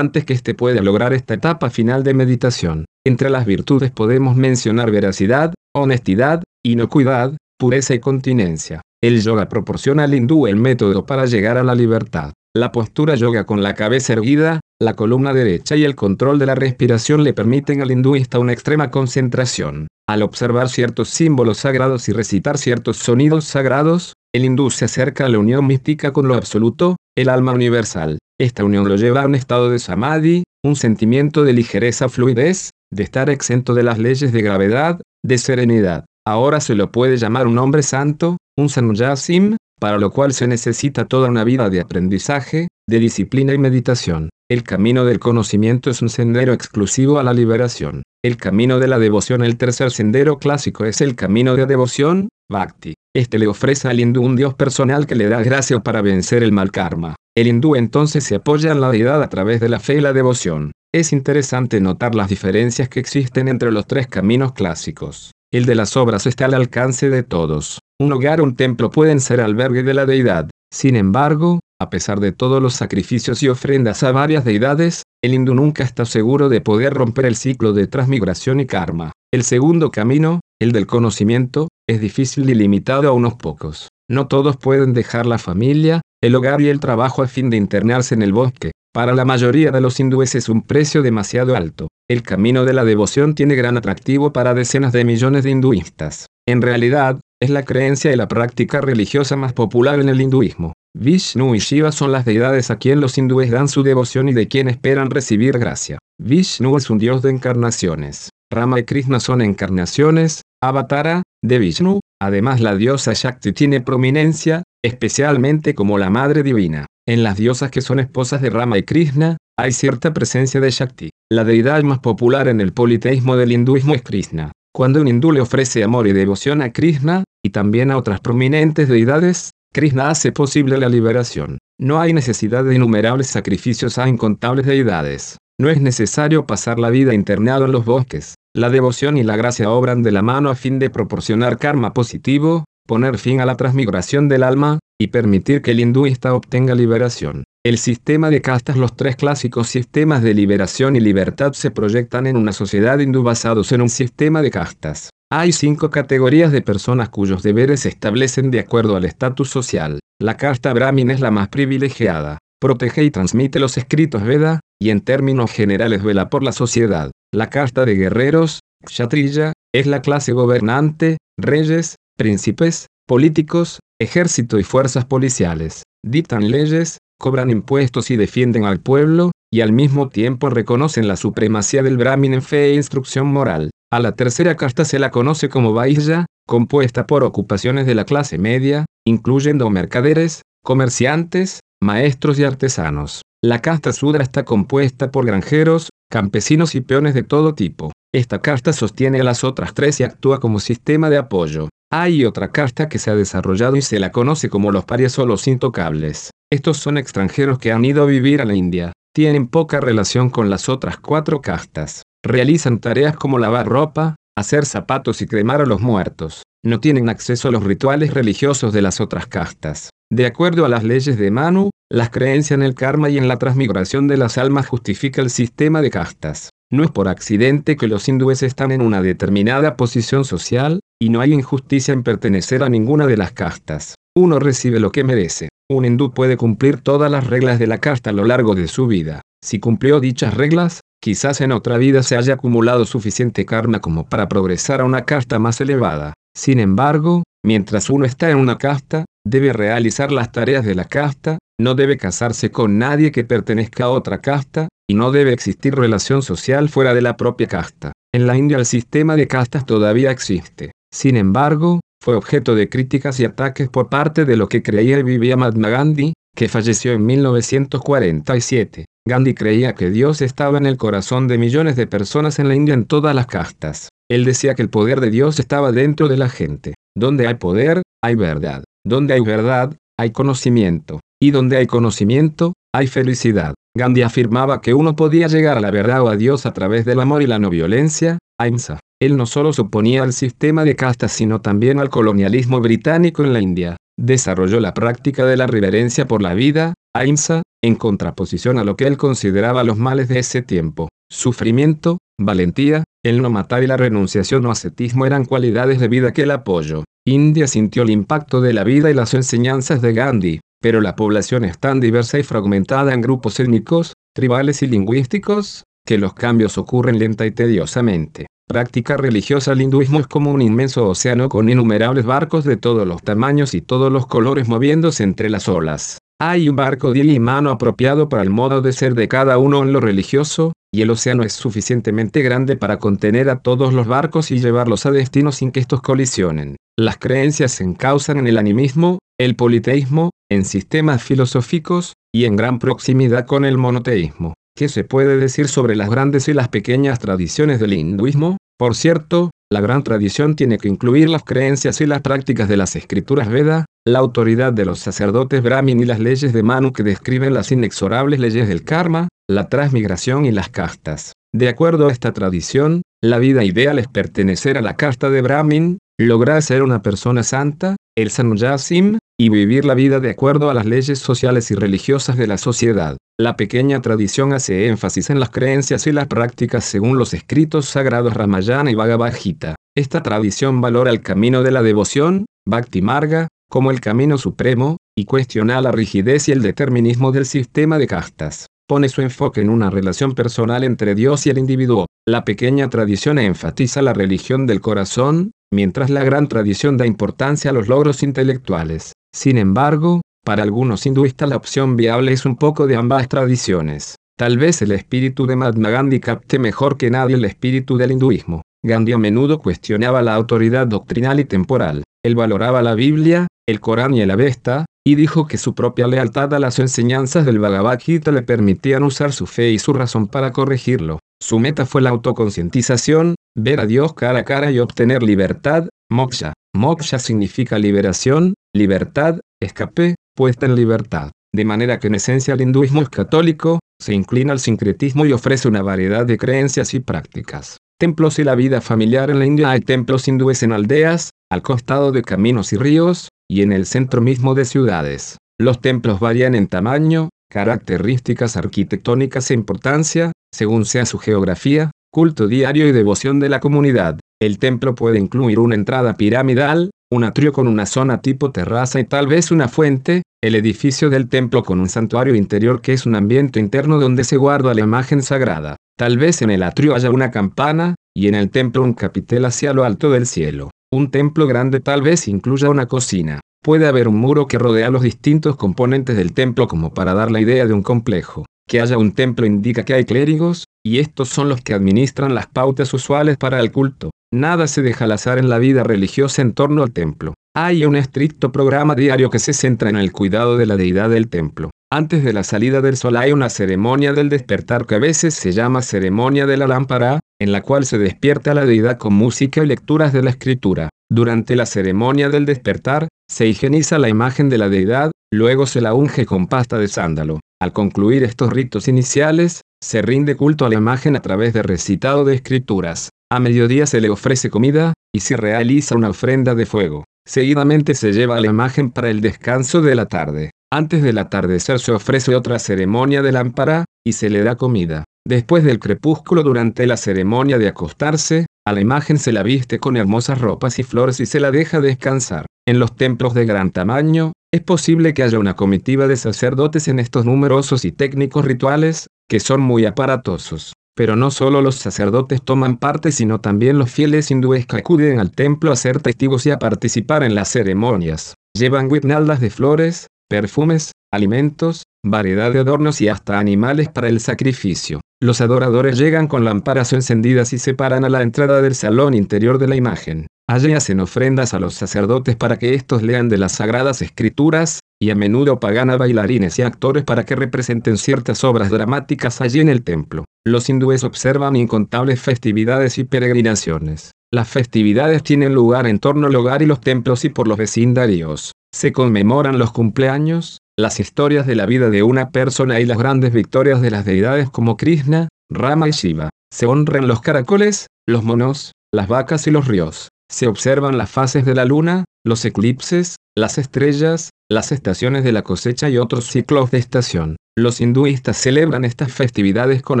antes que éste pueda lograr esta etapa final de meditación. Entre las virtudes podemos mencionar veracidad, honestidad, inocuidad, pureza y continencia. El yoga proporciona al hindú el método para llegar a la libertad. La postura yoga con la cabeza erguida, la columna derecha y el control de la respiración le permiten al hinduista una extrema concentración. Al observar ciertos símbolos sagrados y recitar ciertos sonidos sagrados, el hindú se acerca a la unión mística con lo absoluto, el alma universal. Esta unión lo lleva a un estado de samadhi, un sentimiento de ligereza fluidez, de estar exento de las leyes de gravedad, de serenidad. Ahora se lo puede llamar un hombre santo, un sanyasim, para lo cual se necesita toda una vida de aprendizaje, de disciplina y meditación. El camino del conocimiento es un sendero exclusivo a la liberación. El camino de la devoción, el tercer sendero clásico es el camino de devoción, bhakti. Este le ofrece al hindú un dios personal que le da gracia para vencer el mal karma. El hindú entonces se apoya en la deidad a través de la fe y la devoción. Es interesante notar las diferencias que existen entre los tres caminos clásicos. El de las obras está al alcance de todos. Un hogar o un templo pueden ser albergue de la deidad. Sin embargo, a pesar de todos los sacrificios y ofrendas a varias deidades, el hindú nunca está seguro de poder romper el ciclo de transmigración y karma. El segundo camino, el del conocimiento, es difícil y limitado a unos pocos. No todos pueden dejar la familia, el hogar y el trabajo a fin de internarse en el bosque. Para la mayoría de los hindúes es un precio demasiado alto. El camino de la devoción tiene gran atractivo para decenas de millones de hinduistas. En realidad, es la creencia y la práctica religiosa más popular en el hinduismo. Vishnu y Shiva son las deidades a quien los hindúes dan su devoción y de quien esperan recibir gracia. Vishnu es un dios de encarnaciones. Rama y Krishna son encarnaciones, avatara, de Vishnu. Además la diosa Shakti tiene prominencia, especialmente como la Madre Divina. En las diosas que son esposas de Rama y Krishna, hay cierta presencia de Shakti. La deidad más popular en el politeísmo del hinduismo es Krishna. Cuando un hindú le ofrece amor y devoción a Krishna, y también a otras prominentes deidades, Krishna hace posible la liberación. No hay necesidad de innumerables sacrificios a incontables deidades. No es necesario pasar la vida internado en los bosques. La devoción y la gracia obran de la mano a fin de proporcionar karma positivo, poner fin a la transmigración del alma, y permitir que el hinduista obtenga liberación. El sistema de castas Los tres clásicos sistemas de liberación y libertad se proyectan en una sociedad hindú basados en un sistema de castas. Hay cinco categorías de personas cuyos deberes se establecen de acuerdo al estatus social. La casta Brahmin es la más privilegiada. Protege y transmite los escritos Veda, y en términos generales vela por la sociedad. La casta de guerreros, Kshatriya, es la clase gobernante, reyes, príncipes, políticos, ejército y fuerzas policiales. Dictan leyes, cobran impuestos y defienden al pueblo, y al mismo tiempo reconocen la supremacía del Brahmin en fe e instrucción moral. A la tercera casta se la conoce como Vaishya, compuesta por ocupaciones de la clase media, incluyendo mercaderes, comerciantes, maestros y artesanos. La casta Sudra está compuesta por granjeros, campesinos y peones de todo tipo. Esta casta sostiene a las otras tres y actúa como sistema de apoyo. Hay otra casta que se ha desarrollado y se la conoce como los parias o los intocables. Estos son extranjeros que han ido a vivir a la India. Tienen poca relación con las otras cuatro castas. Realizan tareas como lavar ropa, hacer zapatos y cremar a los muertos. No tienen acceso a los rituales religiosos de las otras castas. De acuerdo a las leyes de Manu, las creencias en el karma y en la transmigración de las almas justifica el sistema de castas. No es por accidente que los hindúes están en una determinada posición social, y no hay injusticia en pertenecer a ninguna de las castas. Uno recibe lo que merece. Un hindú puede cumplir todas las reglas de la casta a lo largo de su vida. Si cumplió dichas reglas, Quizás en otra vida se haya acumulado suficiente karma como para progresar a una casta más elevada. Sin embargo, mientras uno está en una casta, debe realizar las tareas de la casta, no debe casarse con nadie que pertenezca a otra casta, y no debe existir relación social fuera de la propia casta. En la India el sistema de castas todavía existe. Sin embargo, fue objeto de críticas y ataques por parte de lo que creía y vivía Mahatma Gandhi, que falleció en 1947. Gandhi creía que Dios estaba en el corazón de millones de personas en la India en todas las castas. Él decía que el poder de Dios estaba dentro de la gente. Donde hay poder, hay verdad. Donde hay verdad, hay conocimiento. Y donde hay conocimiento, hay felicidad. Gandhi afirmaba que uno podía llegar a la verdad o a Dios a través del amor y la no violencia, Ahimsa. Él no solo suponía al sistema de castas sino también al colonialismo británico en la India. Desarrolló la práctica de la reverencia por la vida, Ahimsa, en contraposición a lo que él consideraba los males de ese tiempo. Sufrimiento, valentía, el no matar y la renunciación o ascetismo eran cualidades de vida que él apoyó. India sintió el impacto de la vida y las enseñanzas de Gandhi, pero la población es tan diversa y fragmentada en grupos étnicos, tribales y lingüísticos, que los cambios ocurren lenta y tediosamente. Práctica religiosa El hinduismo es como un inmenso océano con innumerables barcos de todos los tamaños y todos los colores moviéndose entre las olas. Hay un barco de mano apropiado para el modo de ser de cada uno en lo religioso, y el océano es suficientemente grande para contener a todos los barcos y llevarlos a destino sin que estos colisionen. Las creencias se encausan en el animismo, el politeísmo, en sistemas filosóficos, y en gran proximidad con el monoteísmo. ¿Qué se puede decir sobre las grandes y las pequeñas tradiciones del hinduismo? Por cierto, la gran tradición tiene que incluir las creencias y las prácticas de las escrituras Veda, la autoridad de los sacerdotes Brahmin y las leyes de Manu que describen las inexorables leyes del karma, la transmigración y las castas. De acuerdo a esta tradición, la vida ideal es pertenecer a la casta de Brahmin, lograr ser una persona santa, el Sanyasim, y vivir la vida de acuerdo a las leyes sociales y religiosas de la sociedad. La pequeña tradición hace énfasis en las creencias y las prácticas según los escritos sagrados Ramayana y Bhagavad Gita. Esta tradición valora el camino de la devoción, Bhakti Marga, como el camino supremo, y cuestiona la rigidez y el determinismo del sistema de castas. Pone su enfoque en una relación personal entre Dios y el individuo. La pequeña tradición enfatiza la religión del corazón, mientras la gran tradición da importancia a los logros intelectuales. Sin embargo, para algunos hinduistas la opción viable es un poco de ambas tradiciones. Tal vez el espíritu de Mahatma Gandhi capte mejor que nadie el espíritu del hinduismo. Gandhi a menudo cuestionaba la autoridad doctrinal y temporal. Él valoraba la Biblia, el Corán y el Avesta, y dijo que su propia lealtad a las enseñanzas del Bhagavad Gita le permitían usar su fe y su razón para corregirlo. Su meta fue la autoconcientización, ver a Dios cara a cara y obtener libertad, moksha. Moksha significa liberación, libertad, escape, puesta en libertad. De manera que en esencia el hinduismo es católico, se inclina al sincretismo y ofrece una variedad de creencias y prácticas. Templos y la vida familiar en la India hay templos hindúes en aldeas, al costado de caminos y ríos, y en el centro mismo de ciudades. Los templos varían en tamaño, características arquitectónicas e importancia, según sea su geografía, culto diario y devoción de la comunidad. El templo puede incluir una entrada piramidal, un atrio con una zona tipo terraza y tal vez una fuente, el edificio del templo con un santuario interior que es un ambiente interno donde se guarda la imagen sagrada. Tal vez en el atrio haya una campana, y en el templo un capitel hacia lo alto del cielo. Un templo grande tal vez incluya una cocina. Puede haber un muro que rodea los distintos componentes del templo como para dar la idea de un complejo. Que haya un templo indica que hay clérigos, y estos son los que administran las pautas usuales para el culto. Nada se deja al azar en la vida religiosa en torno al templo. Hay un estricto programa diario que se centra en el cuidado de la deidad del templo. Antes de la salida del sol hay una ceremonia del despertar que a veces se llama ceremonia de la lámpara, en la cual se despierta a la deidad con música y lecturas de la escritura. Durante la ceremonia del despertar, se higieniza la imagen de la deidad, luego se la unge con pasta de sándalo. Al concluir estos ritos iniciales, se rinde culto a la imagen a través de recitado de escrituras. A mediodía se le ofrece comida, y se realiza una ofrenda de fuego. Seguidamente se lleva a la imagen para el descanso de la tarde. Antes del atardecer se ofrece otra ceremonia de lámpara, y se le da comida. Después del crepúsculo durante la ceremonia de acostarse, a la imagen se la viste con hermosas ropas y flores y se la deja descansar. En los templos de gran tamaño, es posible que haya una comitiva de sacerdotes en estos numerosos y técnicos rituales, que son muy aparatosos. Pero no solo los sacerdotes toman parte, sino también los fieles hindúes que acuden al templo a ser testigos y a participar en las ceremonias. Llevan guirnaldas de flores, perfumes, alimentos, variedad de adornos y hasta animales para el sacrificio. Los adoradores llegan con lámparas encendidas y se paran a la entrada del salón interior de la imagen. Allí hacen ofrendas a los sacerdotes para que éstos lean de las sagradas escrituras, y a menudo pagan a bailarines y actores para que representen ciertas obras dramáticas allí en el templo. Los hindúes observan incontables festividades y peregrinaciones. Las festividades tienen lugar en torno al hogar y los templos y por los vecindarios. Se conmemoran los cumpleaños, las historias de la vida de una persona y las grandes victorias de las deidades como Krishna, Rama y Shiva. Se honran los caracoles, los monos, las vacas y los ríos. Se observan las fases de la luna, los eclipses, las estrellas, las estaciones de la cosecha y otros ciclos de estación. Los hinduistas celebran estas festividades con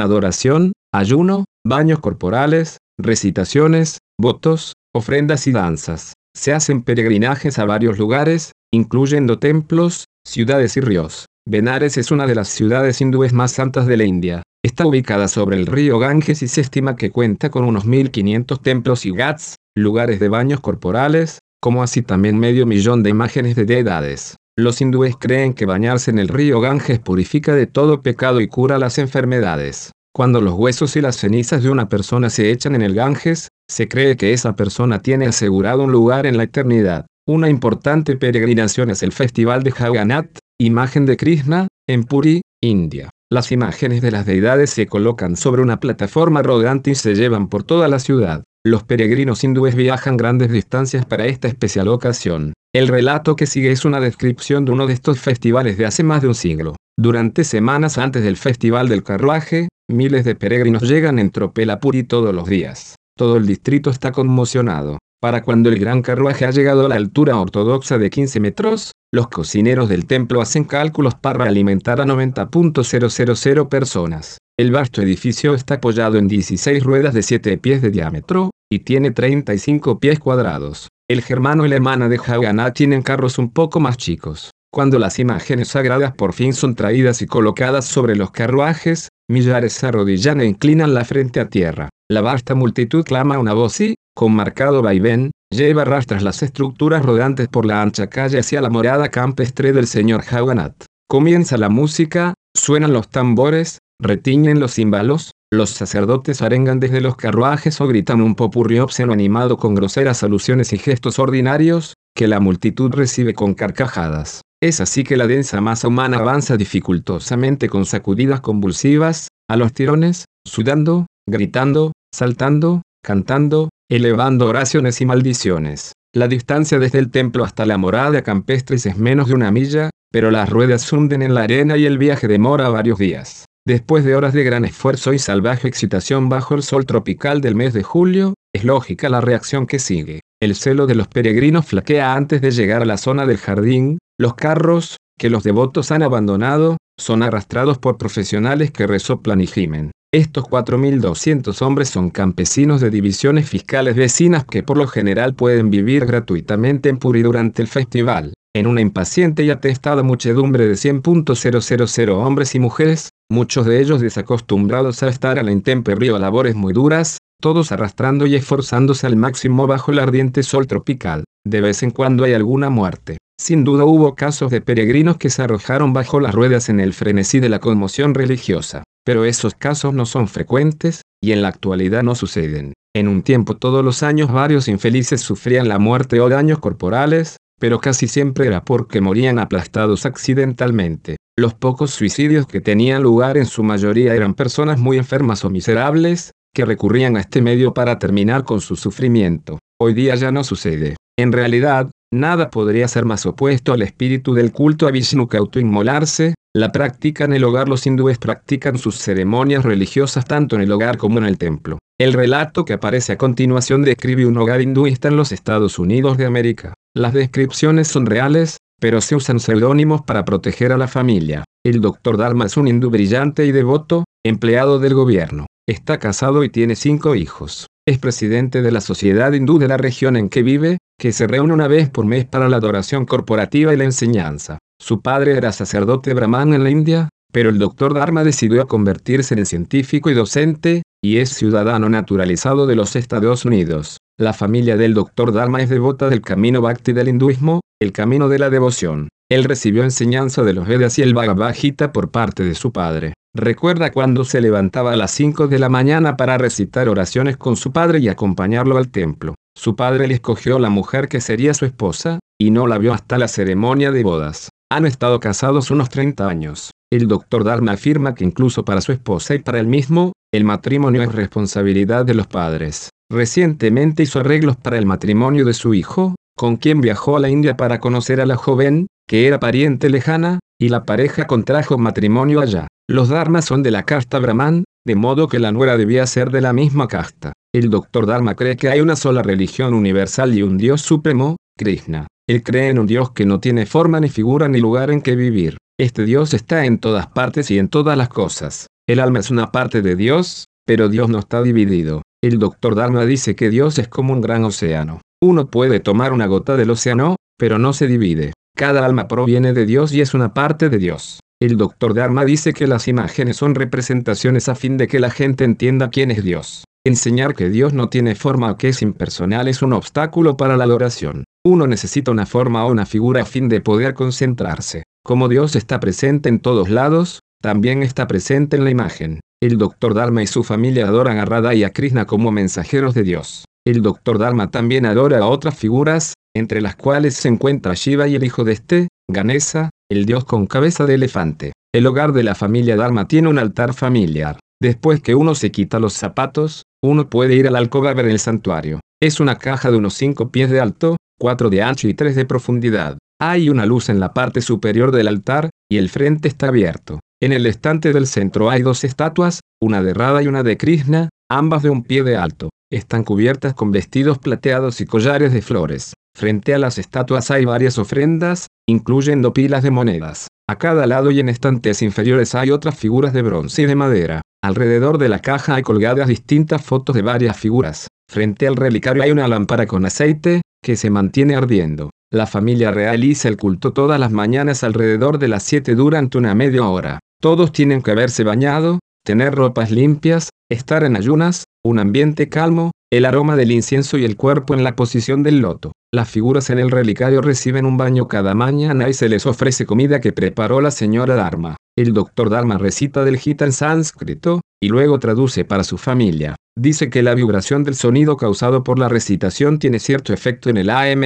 adoración, ayuno, baños corporales, recitaciones, votos, ofrendas y danzas. Se hacen peregrinajes a varios lugares, incluyendo templos, ciudades y ríos. Benares es una de las ciudades hindúes más santas de la India. Está ubicada sobre el río Ganges y se estima que cuenta con unos 1500 templos y ghats, lugares de baños corporales, como así también medio millón de imágenes de deidades. Los hindúes creen que bañarse en el río Ganges purifica de todo pecado y cura las enfermedades. Cuando los huesos y las cenizas de una persona se echan en el Ganges, se cree que esa persona tiene asegurado un lugar en la eternidad. Una importante peregrinación es el Festival de Jagannath, imagen de Krishna, en Puri, India. Las imágenes de las deidades se colocan sobre una plataforma rodante y se llevan por toda la ciudad. Los peregrinos hindúes viajan grandes distancias para esta especial ocasión. El relato que sigue es una descripción de uno de estos festivales de hace más de un siglo. Durante semanas antes del Festival del Carruaje, miles de peregrinos llegan en Tropelapuri todos los días. Todo el distrito está conmocionado. Para cuando el gran carruaje ha llegado a la altura ortodoxa de 15 metros, los cocineros del templo hacen cálculos para alimentar a 90.000 personas. El vasto edificio está apoyado en 16 ruedas de 7 pies de diámetro, y tiene 35 pies cuadrados. El germano y la hermana de Jagannath tienen carros un poco más chicos. Cuando las imágenes sagradas por fin son traídas y colocadas sobre los carruajes, millares se arrodillan e inclinan la frente a tierra. La vasta multitud clama una voz y, con marcado vaivén, lleva rastras las estructuras rodantes por la ancha calle hacia la morada campestre del señor Jagannath. Comienza la música, suenan los tambores, retiñen los címbalos, los sacerdotes arengan desde los carruajes o gritan un popurrí obsceno animado con groseras alusiones y gestos ordinarios, que la multitud recibe con carcajadas. Es así que la densa masa humana avanza dificultosamente con sacudidas convulsivas, a los tirones, sudando, gritando, saltando, cantando, elevando oraciones y maldiciones. La distancia desde el templo hasta la morada campestres es menos de una milla, pero las ruedas hunden en la arena y el viaje demora varios días. Después de horas de gran esfuerzo y salvaje excitación bajo el sol tropical del mes de julio, es lógica la reacción que sigue. El celo de los peregrinos flaquea antes de llegar a la zona del jardín, los carros, que los devotos han abandonado, son arrastrados por profesionales que resoplan y gimen. Estos 4.200 hombres son campesinos de divisiones fiscales vecinas que por lo general pueden vivir gratuitamente en Puri durante el festival. En una impaciente y atestada muchedumbre de 100.000 hombres y mujeres, muchos de ellos desacostumbrados a estar a la intemperie a labores muy duras, todos arrastrando y esforzándose al máximo bajo el ardiente sol tropical. De vez en cuando hay alguna muerte. Sin duda hubo casos de peregrinos que se arrojaron bajo las ruedas en el frenesí de la conmoción religiosa. Pero esos casos no son frecuentes, y en la actualidad no suceden. En un tiempo todos los años varios infelices sufrían la muerte o daños corporales, pero casi siempre era porque morían aplastados accidentalmente. Los pocos suicidios que tenían lugar en su mayoría eran personas muy enfermas o miserables, que recurrían a este medio para terminar con su sufrimiento. Hoy día ya no sucede. En realidad, nada podría ser más opuesto al espíritu del culto a Vishnu que autoinmolarse, la práctica en el hogar los hindúes practican sus ceremonias religiosas tanto en el hogar como en el templo. El relato que aparece a continuación describe un hogar hinduista en los Estados Unidos de América. Las descripciones son reales, pero se usan seudónimos para proteger a la familia. El Dr. Dharma es un hindú brillante y devoto, empleado del gobierno. Está casado y tiene cinco hijos. Es presidente de la Sociedad Hindú de la región en que vive, que se reúne una vez por mes para la adoración corporativa y la enseñanza. Su padre era sacerdote brahman en la India, pero el doctor Dharma decidió convertirse en científico y docente, y es ciudadano naturalizado de los Estados Unidos. La familia del doctor Dharma es devota del camino bhakti del hinduismo, el camino de la devoción. Él recibió enseñanza de los Vedas y el Bhagavad Gita por parte de su padre. Recuerda cuando se levantaba a las 5 de la mañana para recitar oraciones con su padre y acompañarlo al templo. Su padre le escogió la mujer que sería su esposa, y no la vio hasta la ceremonia de bodas. Han estado casados unos 30 años. El doctor Dharma afirma que incluso para su esposa y para él mismo, el matrimonio es responsabilidad de los padres. Recientemente hizo arreglos para el matrimonio de su hijo, con quien viajó a la India para conocer a la joven, que era pariente lejana, y la pareja contrajo matrimonio allá. Los dharmas son de la casta brahman, de modo que la nuera debía ser de la misma casta. El doctor Dharma cree que hay una sola religión universal y un Dios supremo, Krishna. Él cree en un Dios que no tiene forma ni figura ni lugar en que vivir. Este Dios está en todas partes y en todas las cosas. El alma es una parte de Dios, pero Dios no está dividido. El doctor Dharma dice que Dios es como un gran océano. Uno puede tomar una gota del océano, pero no se divide. Cada alma proviene de Dios y es una parte de Dios. El doctor Dharma dice que las imágenes son representaciones a fin de que la gente entienda quién es Dios. Enseñar que Dios no tiene forma o que es impersonal es un obstáculo para la adoración. Uno necesita una forma o una figura a fin de poder concentrarse. Como Dios está presente en todos lados, también está presente en la imagen. El Dr. Dharma y su familia adoran a Radha y a Krishna como mensajeros de Dios. El Dr. Dharma también adora a otras figuras, entre las cuales se encuentra Shiva y el hijo de este, Ganesa, el dios con cabeza de elefante. El hogar de la familia Dharma tiene un altar familiar. Después que uno se quita los zapatos, uno puede ir al alcoba a ver el santuario. Es una caja de unos 5 pies de alto, 4 de ancho y 3 de profundidad. Hay una luz en la parte superior del altar, y el frente está abierto. En el estante del centro hay dos estatuas, una de Radha y una de Krishna, ambas de un pie de alto. Están cubiertas con vestidos plateados y collares de flores. Frente a las estatuas hay varias ofrendas, incluyendo pilas de monedas. A cada lado y en estantes inferiores hay otras figuras de bronce y de madera. Alrededor de la caja hay colgadas distintas fotos de varias figuras. Frente al relicario hay una lámpara con aceite, que se mantiene ardiendo. La familia realiza el culto todas las mañanas alrededor de las 7 durante una media hora. Todos tienen que haberse bañado, tener ropas limpias, estar en ayunas, un ambiente calmo, el aroma del incienso y el cuerpo en la posición del loto. Las figuras en el relicario reciben un baño cada mañana y se les ofrece comida que preparó la señora Dharma. El doctor Dharma recita del Gita en sánscrito, y luego traduce para su familia. Dice que la vibración del sonido causado por la recitación tiene cierto efecto en el AM.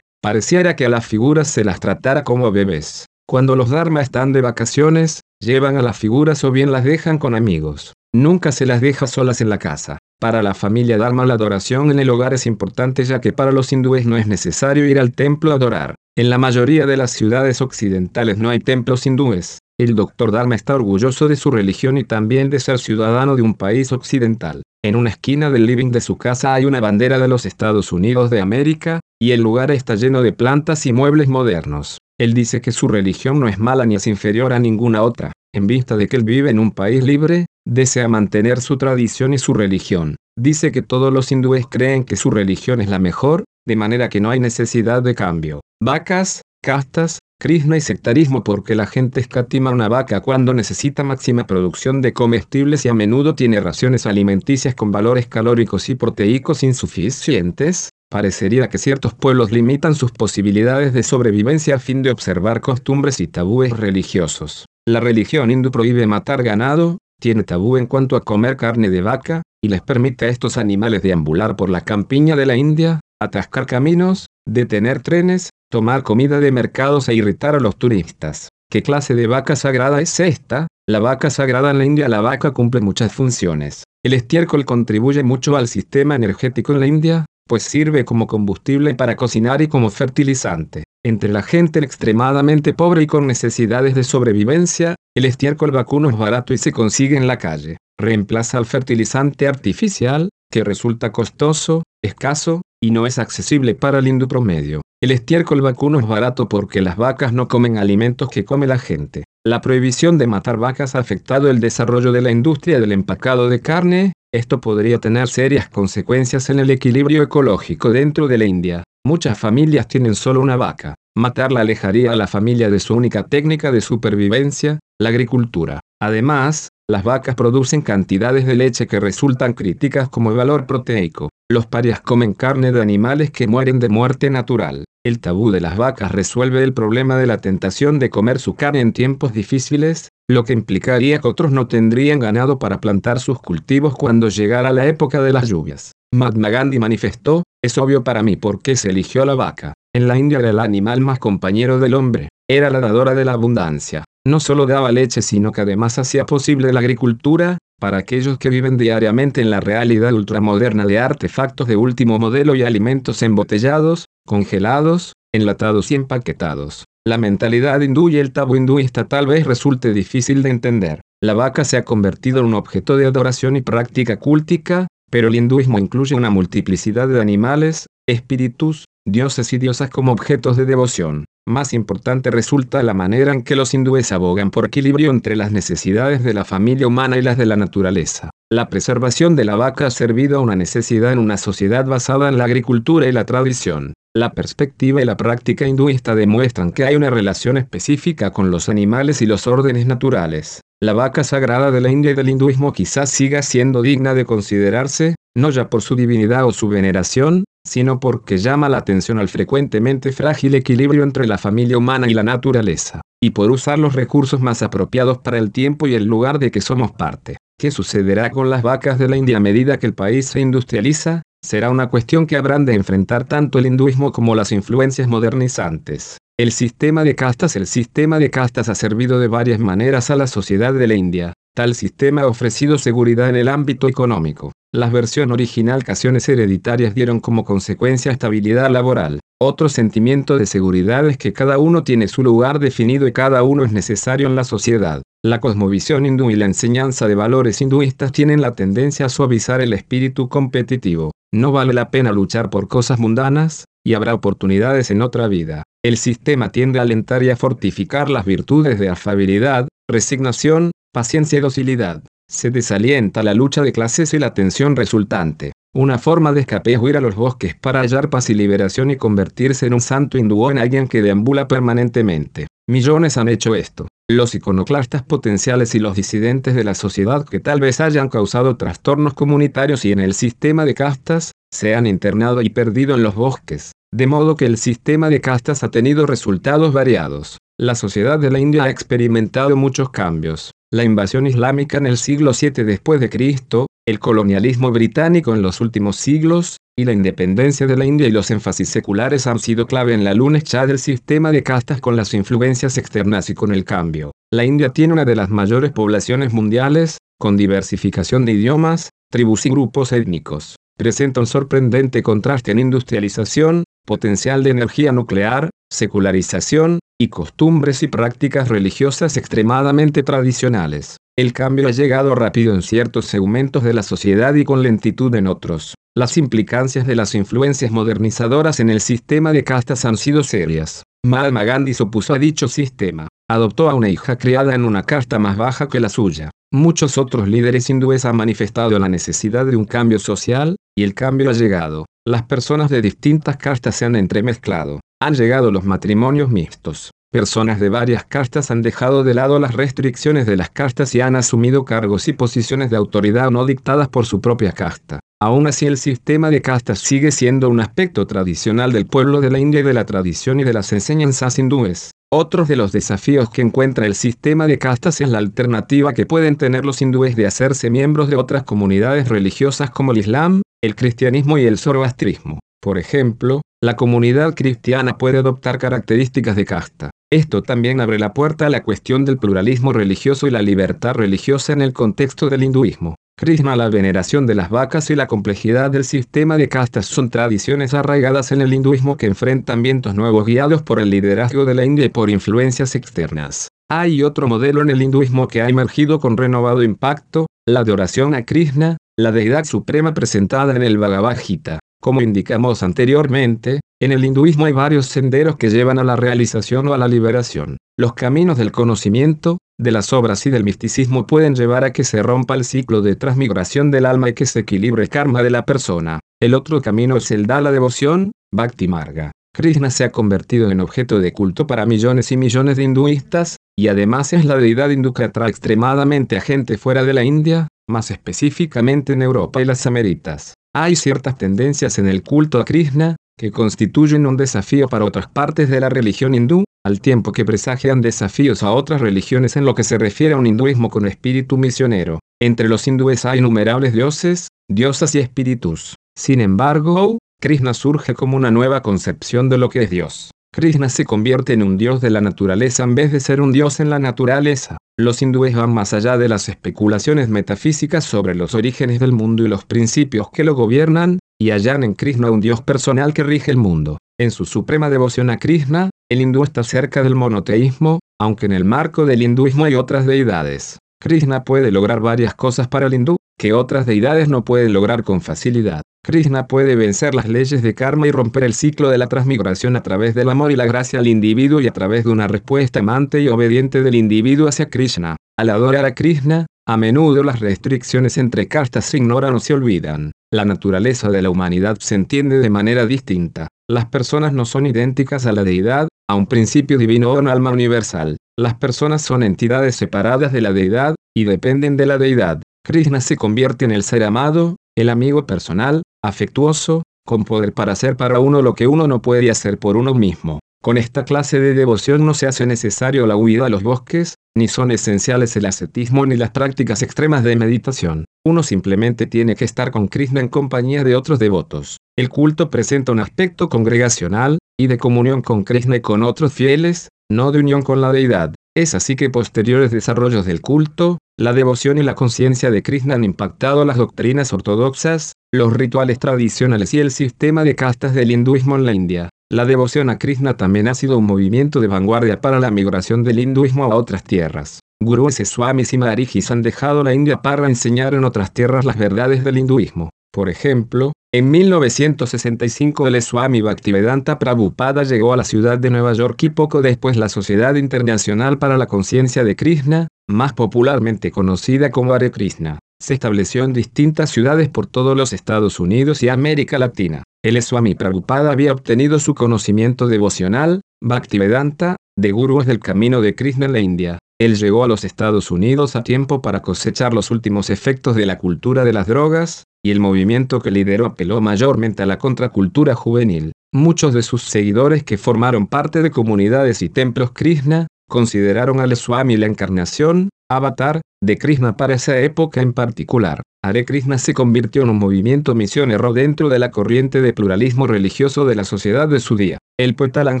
Pareciera que a las figuras se las tratara como bebés. Cuando los Dharma están de vacaciones, llevan a las figuras o bien las dejan con amigos. Nunca se las deja solas en la casa. Para la familia Dharma la adoración en el hogar es importante ya que para los hindúes no es necesario ir al templo a adorar. En la mayoría de las ciudades occidentales no hay templos hindúes. El doctor Dharma está orgulloso de su religión y también de ser ciudadano de un país occidental. En una esquina del living de su casa hay una bandera de los Estados Unidos de América, y el lugar está lleno de plantas y muebles modernos. Él dice que su religión no es mala ni es inferior a ninguna otra. En vista de que él vive en un país libre, desea mantener su tradición y su religión. Dice que todos los hindúes creen que su religión es la mejor, de manera que no hay necesidad de cambio. Vacas, castas, Krishna y sectarismo porque la gente escatima una vaca cuando necesita máxima producción de comestibles y a menudo tiene raciones alimenticias con valores calóricos y proteicos insuficientes, parecería que ciertos pueblos limitan sus posibilidades de sobrevivencia a fin de observar costumbres y tabúes religiosos. La religión hindú prohíbe matar ganado, tiene tabú en cuanto a comer carne de vaca, y les permite a estos animales deambular por la campiña de la India, atascar caminos, detener trenes, tomar comida de mercados e irritar a los turistas. ¿Qué clase de vaca sagrada es esta? La vaca sagrada en la India la vaca cumple muchas funciones. El estiércol contribuye mucho al sistema energético en la India, pues sirve como combustible para cocinar y como fertilizante. Entre la gente extremadamente pobre y con necesidades de sobrevivencia, el estiércol vacuno es barato y se consigue en la calle. Reemplaza al fertilizante artificial, que resulta costoso, escaso, y no es accesible para el hindú promedio. El estiércol vacuno es barato porque las vacas no comen alimentos que come la gente. La prohibición de matar vacas ha afectado el desarrollo de la industria del empacado de carne, esto podría tener serias consecuencias en el equilibrio ecológico dentro de la India. Muchas familias tienen solo una vaca. Matarla alejaría a la familia de su única técnica de supervivencia, la agricultura. Además, las vacas producen cantidades de leche que resultan críticas como valor proteico. Los parias comen carne de animales que mueren de muerte natural. El tabú de las vacas resuelve el problema de la tentación de comer su carne en tiempos difíciles, lo que implicaría que otros no tendrían ganado para plantar sus cultivos cuando llegara la época de las lluvias. Mahatma Gandhi manifestó, es obvio para mí por qué se eligió la vaca. En la India era el animal más compañero del hombre, era la dadora de la abundancia. No solo daba leche sino que además hacía posible la agricultura, para aquellos que viven diariamente en la realidad ultramoderna de artefactos de último modelo y alimentos embotellados, congelados, enlatados y empaquetados. La mentalidad hindú y el tabú hinduista tal vez resulte difícil de entender. La vaca se ha convertido en un objeto de adoración y práctica cúltica, pero el hinduismo incluye una multiplicidad de animales, espíritus, dioses y diosas como objetos de devoción. Más importante resulta la manera en que los hindúes abogan por equilibrio entre las necesidades de la familia humana y las de la naturaleza. La preservación de la vaca ha servido a una necesidad en una sociedad basada en la agricultura y la tradición. La perspectiva y la práctica hinduista demuestran que hay una relación específica con los animales y los órdenes naturales. La vaca sagrada de la India y del hinduismo quizás siga siendo digna de considerarse, no ya por su divinidad o su veneración, sino porque llama la atención al frecuentemente frágil equilibrio entre la familia humana y la naturaleza, y por usar los recursos más apropiados para el tiempo y el lugar de que somos parte. ¿Qué sucederá con las vacas de la India a medida que el país se industrializa? Será una cuestión que habrán de enfrentar tanto el hinduismo como las influencias modernizantes. El sistema de castas El sistema de castas ha servido de varias maneras a la sociedad de la India. Tal sistema ha ofrecido seguridad en el ámbito económico. La versión original casiones hereditarias dieron como consecuencia estabilidad laboral. Otro sentimiento de seguridad es que cada uno tiene su lugar definido y cada uno es necesario en la sociedad. La cosmovisión hindú y la enseñanza de valores hinduistas tienen la tendencia a suavizar el espíritu competitivo. No vale la pena luchar por cosas mundanas, y habrá oportunidades en otra vida. El sistema tiende a alentar y a fortificar las virtudes de afabilidad, resignación, paciencia y docilidad. Se desalienta la lucha de clases y la tensión resultante. Una forma de escape es huir a los bosques para hallar paz y liberación y convertirse en un santo hindú o en alguien que deambula permanentemente. Millones han hecho esto. Los iconoclastas potenciales y los disidentes de la sociedad que tal vez hayan causado trastornos comunitarios y en el sistema de castas, se han internado y perdido en los bosques, de modo que el sistema de castas ha tenido resultados variados. La sociedad de la India ha experimentado muchos cambios. La invasión islámica en el siglo VII después de Cristo, el colonialismo británico en los últimos siglos, y la independencia de la India y los énfasis seculares han sido clave en la lucha del sistema de castas con las influencias externas y con el cambio. La India tiene una de las mayores poblaciones mundiales, con diversificación de idiomas, tribus y grupos étnicos. Presenta un sorprendente contraste en industrialización, potencial de energía nuclear, secularización, y costumbres y prácticas religiosas extremadamente tradicionales. El cambio ha llegado rápido en ciertos segmentos de la sociedad y con lentitud en otros. Las implicancias de las influencias modernizadoras en el sistema de castas han sido serias. Mahatma Gandhi se opuso a dicho sistema. Adoptó a una hija criada en una casta más baja que la suya. Muchos otros líderes hindúes han manifestado la necesidad de un cambio social, y el cambio ha llegado. Las personas de distintas castas se han entremezclado. Han llegado los matrimonios mixtos. Personas de varias castas han dejado de lado las restricciones de las castas y han asumido cargos y posiciones de autoridad no dictadas por su propia casta. Aún así el sistema de castas sigue siendo un aspecto tradicional del pueblo de la India y de la tradición y de las enseñanzas hindúes. Otros de los desafíos que encuentra el sistema de castas es la alternativa que pueden tener los hindúes de hacerse miembros de otras comunidades religiosas como el Islam, el cristianismo y el zoroastrismo. Por ejemplo, la comunidad cristiana puede adoptar características de casta. Esto también abre la puerta a la cuestión del pluralismo religioso y la libertad religiosa en el contexto del hinduismo. Krishna, la veneración de las vacas y la complejidad del sistema de castas son tradiciones arraigadas en el hinduismo que enfrentan vientos nuevos guiados por el liderazgo de la India y por influencias externas. Hay otro modelo en el hinduismo que ha emergido con renovado impacto, la de oración a Krishna, la deidad suprema presentada en el Bhagavad Gita. Como indicamos anteriormente, en el hinduismo hay varios senderos que llevan a la realización o a la liberación. Los caminos del conocimiento, de las obras y del misticismo pueden llevar a que se rompa el ciclo de transmigración del alma y que se equilibre el karma de la persona. El otro camino es el da la devoción, Bhakti Marga. Krishna se ha convertido en objeto de culto para millones y millones de hinduistas, y además es la deidad hindú que atrae extremadamente a gente fuera de la India, más específicamente en Europa y las Américas. Hay ciertas tendencias en el culto a Krishna, que constituyen un desafío para otras partes de la religión hindú, al tiempo que presagian desafíos a otras religiones en lo que se refiere a un hinduismo con espíritu misionero. Entre los hindúes hay innumerables dioses, diosas y espíritus. Sin embargo, Krishna surge como una nueva concepción de lo que es Dios. Krishna se convierte en un dios de la naturaleza en vez de ser un dios en la naturaleza. Los hindúes van más allá de las especulaciones metafísicas sobre los orígenes del mundo y los principios que lo gobiernan, y hallan en Krishna un dios personal que rige el mundo. En su suprema devoción a Krishna, el hindú está cerca del monoteísmo, aunque en el marco del hinduismo hay otras deidades. Krishna puede lograr varias cosas para el hindú, que otras deidades no pueden lograr con facilidad. Krishna puede vencer las leyes de karma y romper el ciclo de la transmigración a través del amor y la gracia al individuo y a través de una respuesta amante y obediente del individuo hacia Krishna. Al adorar a Krishna, a menudo las restricciones entre castas se ignoran o se olvidan. La naturaleza de la humanidad se entiende de manera distinta. Las personas no son idénticas a la deidad, a un principio divino o un alma universal. Las personas son entidades separadas de la deidad, y dependen de la deidad. Krishna se convierte en el ser amado, el amigo personal, afectuoso, con poder para hacer para uno lo que uno no puede hacer por uno mismo. Con esta clase de devoción no se hace necesario la huida a los bosques, ni son esenciales el ascetismo ni las prácticas extremas de meditación. Uno simplemente tiene que estar con Krishna en compañía de otros devotos. El culto presenta un aspecto congregacional, y de comunión con Krishna y con otros fieles, no de unión con la deidad. Es así que posteriores desarrollos del culto, la devoción y la conciencia de Krishna han impactado las doctrinas ortodoxas, los rituales tradicionales y el sistema de castas del hinduismo en la India. La devoción a Krishna también ha sido un movimiento de vanguardia para la migración del hinduismo a otras tierras. Gurúes, swamis y maharijis han dejado la India para enseñar en otras tierras las verdades del hinduismo. Por ejemplo, en 1965 el Swami Bhaktivedanta Prabhupada llegó a la ciudad de Nueva York y poco después la Sociedad Internacional para la Conciencia de Krishna, más popularmente conocida como Hare Krishna, se estableció en distintas ciudades por todos los Estados Unidos y América Latina. El Swami Prabhupada había obtenido su conocimiento devocional, Bhaktivedanta, de gurúes del camino de Krishna en la India. Él llegó a los Estados Unidos a tiempo para cosechar los últimos efectos de la cultura de las drogas, y el movimiento que lideró apeló mayormente a la contracultura juvenil. Muchos de sus seguidores que formaron parte de comunidades y templos Krishna, consideraron al Swami la encarnación, avatar, de Krishna para esa época en particular. Hare Krishna se convirtió en un movimiento misionero dentro de la corriente de pluralismo religioso de la sociedad de su día. El poeta Alan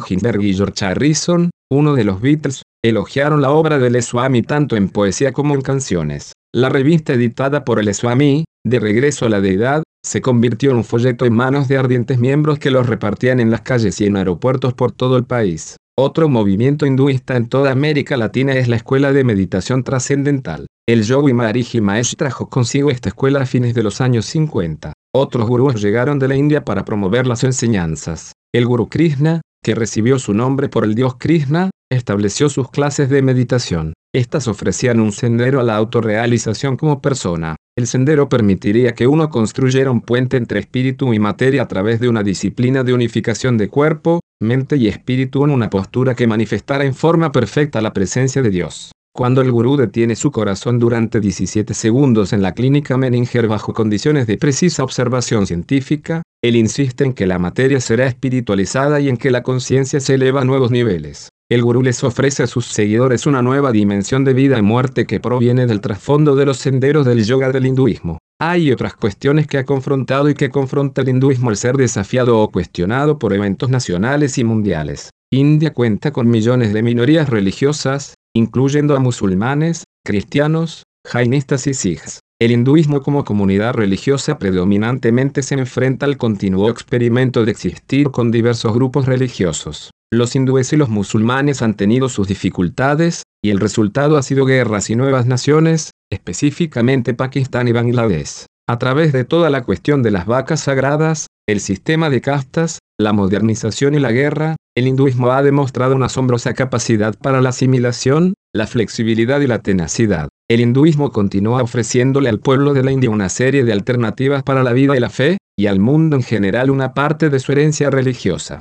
y George Harrison, uno de los Beatles, elogiaron la obra del Swami tanto en poesía como en canciones. La revista editada por el Swami, De regreso a la deidad, se convirtió en un folleto en manos de ardientes miembros que los repartían en las calles y en aeropuertos por todo el país. Otro movimiento hinduista en toda América Latina es la Escuela de Meditación Trascendental. El Yogi Maharishi Mahesh trajo consigo esta escuela a fines de los años 50. Otros gurús llegaron de la India para promover las enseñanzas. El gurú Krishna, que recibió su nombre por el dios Krishna, estableció sus clases de meditación. Estas ofrecían un sendero a la autorrealización como persona. El sendero permitiría que uno construyera un puente entre espíritu y materia a través de una disciplina de unificación de cuerpo, mente y espíritu en una postura que manifestara en forma perfecta la presencia de Dios. Cuando el gurú detiene su corazón durante 17 segundos en la clínica Menninger bajo condiciones de precisa observación científica, él insiste en que la materia será espiritualizada y en que la conciencia se eleva a nuevos niveles. El gurú les ofrece a sus seguidores una nueva dimensión de vida y muerte que proviene del trasfondo de los senderos del yoga del hinduismo. Hay otras cuestiones que ha confrontado y que confronta el hinduismo al ser desafiado o cuestionado por eventos nacionales y mundiales. India cuenta con millones de minorías religiosas, incluyendo a musulmanes, cristianos, jainistas y sikhs. El hinduismo como comunidad religiosa predominantemente se enfrenta al continuo experimento de existir con diversos grupos religiosos. Los hindúes y los musulmanes han tenido sus dificultades, y el resultado ha sido guerras y nuevas naciones, específicamente Pakistán y Bangladesh. A través de toda la cuestión de las vacas sagradas, el sistema de castas, la modernización y la guerra, el hinduismo ha demostrado una asombrosa capacidad para la asimilación, la flexibilidad y la tenacidad. El hinduismo continúa ofreciéndole al pueblo de la India una serie de alternativas para la vida y la fe, y al mundo en general una parte de su herencia religiosa.